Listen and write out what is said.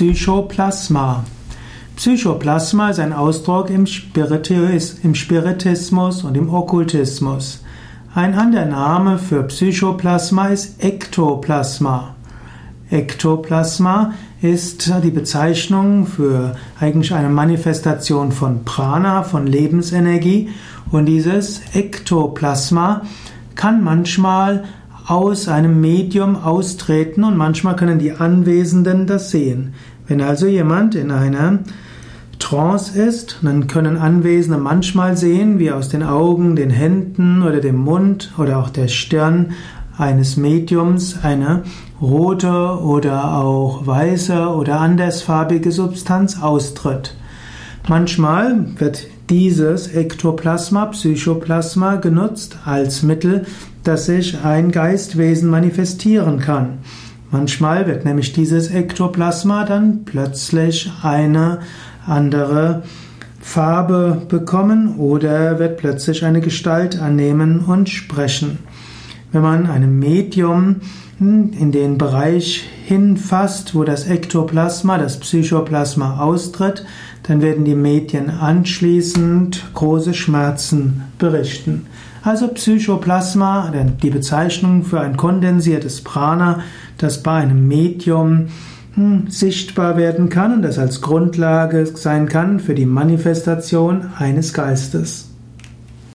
Psychoplasma. Psychoplasma ist ein Ausdruck im, Spiritismus und im Okkultismus. Ein anderer Name für Psychoplasma ist Ektoplasma. Ektoplasma ist die Bezeichnung für eigentlich eine Manifestation von Prana, von Lebensenergie. Und dieses Ektoplasma kann manchmal aus einem Medium austreten und manchmal können die Anwesenden das sehen. Wenn also jemand in einer Trance ist, dann können Anwesende manchmal sehen, wie aus den Augen, den Händen oder dem Mund oder auch der Stirn eines Mediums eine rote oder auch weiße oder andersfarbige Substanz austritt. Manchmal wird dieses Ektoplasma, Psychoplasma genutzt als Mittel, dass sich ein Geistwesen manifestieren kann. Manchmal wird nämlich dieses Ektoplasma dann plötzlich eine andere Farbe bekommen oder wird plötzlich eine Gestalt annehmen und sprechen. Wenn man einem Medium in den Bereich hinfasst, wo das Ektoplasma, das Psychoplasma austritt, dann werden die Medien anschließend große Schmerzen berichten. Also Psychoplasma, die Bezeichnung für ein kondensiertes Prana, das bei einem Medium hm, sichtbar werden kann und das als Grundlage sein kann für die Manifestation eines Geistes.